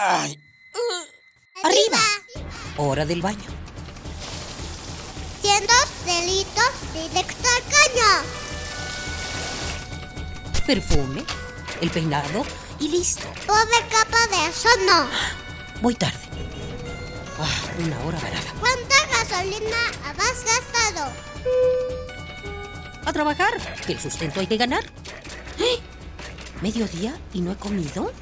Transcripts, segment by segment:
Ay. Arriba. Hora del baño. Siendo delitos directo al caño. Perfume, el peinado y listo. Pobre capa de eso no. Voy tarde. Ah, una hora varada. ¿Cuánta gasolina has gastado? A trabajar, que el sustento hay que ganar. ¡Eh! ¿Mediodía y no he comido?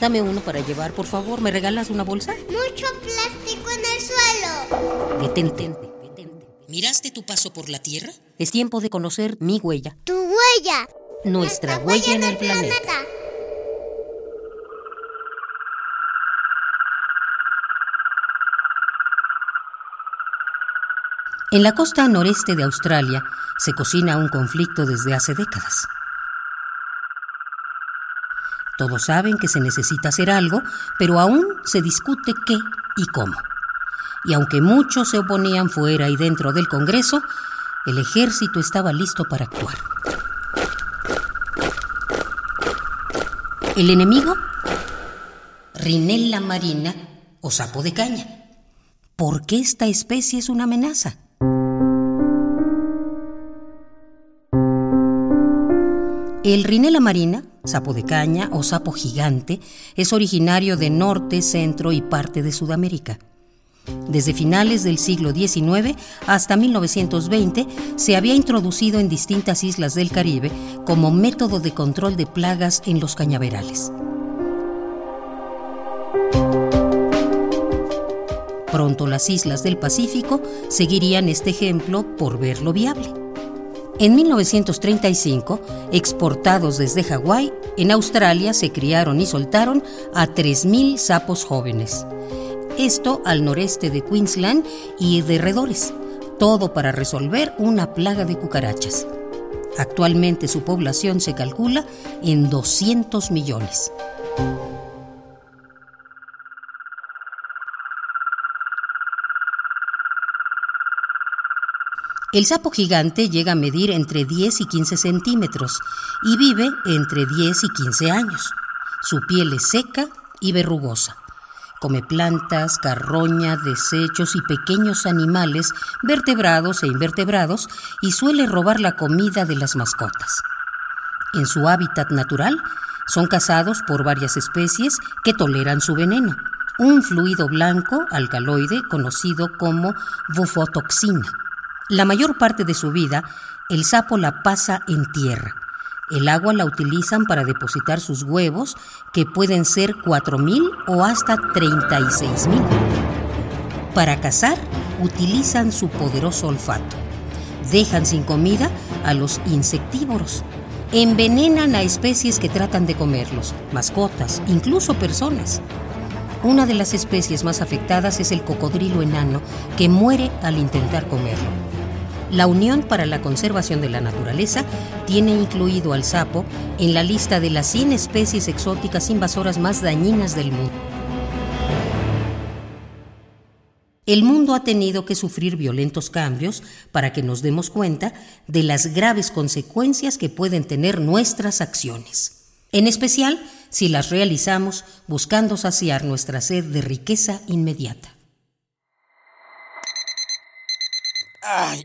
Dame uno para llevar, por favor. ¿Me regalas una bolsa? Mucho plástico en el suelo. Detente, detente. ¿Miraste tu paso por la Tierra? Es tiempo de conocer mi huella. Tu huella. Nuestra huella en el planeta. En la costa noreste de Australia se cocina un conflicto desde hace décadas. Todos saben que se necesita hacer algo, pero aún se discute qué y cómo. Y aunque muchos se oponían fuera y dentro del Congreso, el ejército estaba listo para actuar. El enemigo, Rinella marina o sapo de caña. ¿Por qué esta especie es una amenaza? El rinela marina, sapo de caña o sapo gigante, es originario de Norte, Centro y parte de Sudamérica. Desde finales del siglo XIX hasta 1920 se había introducido en distintas islas del Caribe como método de control de plagas en los cañaverales. Pronto las islas del Pacífico seguirían este ejemplo por verlo viable. En 1935, exportados desde Hawái, en Australia se criaron y soltaron a 3.000 sapos jóvenes. Esto al noreste de Queensland y de Redores, todo para resolver una plaga de cucarachas. Actualmente su población se calcula en 200 millones. El sapo gigante llega a medir entre 10 y 15 centímetros y vive entre 10 y 15 años. Su piel es seca y verrugosa. Come plantas, carroña, desechos y pequeños animales, vertebrados e invertebrados, y suele robar la comida de las mascotas. En su hábitat natural, son cazados por varias especies que toleran su veneno, un fluido blanco alcaloide conocido como bufotoxina. La mayor parte de su vida, el sapo la pasa en tierra. El agua la utilizan para depositar sus huevos, que pueden ser 4.000 o hasta 36.000. Para cazar, utilizan su poderoso olfato. Dejan sin comida a los insectívoros. Envenenan a especies que tratan de comerlos, mascotas, incluso personas. Una de las especies más afectadas es el cocodrilo enano, que muere al intentar comerlo. La Unión para la Conservación de la Naturaleza tiene incluido al sapo en la lista de las 100 especies exóticas invasoras más dañinas del mundo. El mundo ha tenido que sufrir violentos cambios para que nos demos cuenta de las graves consecuencias que pueden tener nuestras acciones, en especial si las realizamos buscando saciar nuestra sed de riqueza inmediata. Ay,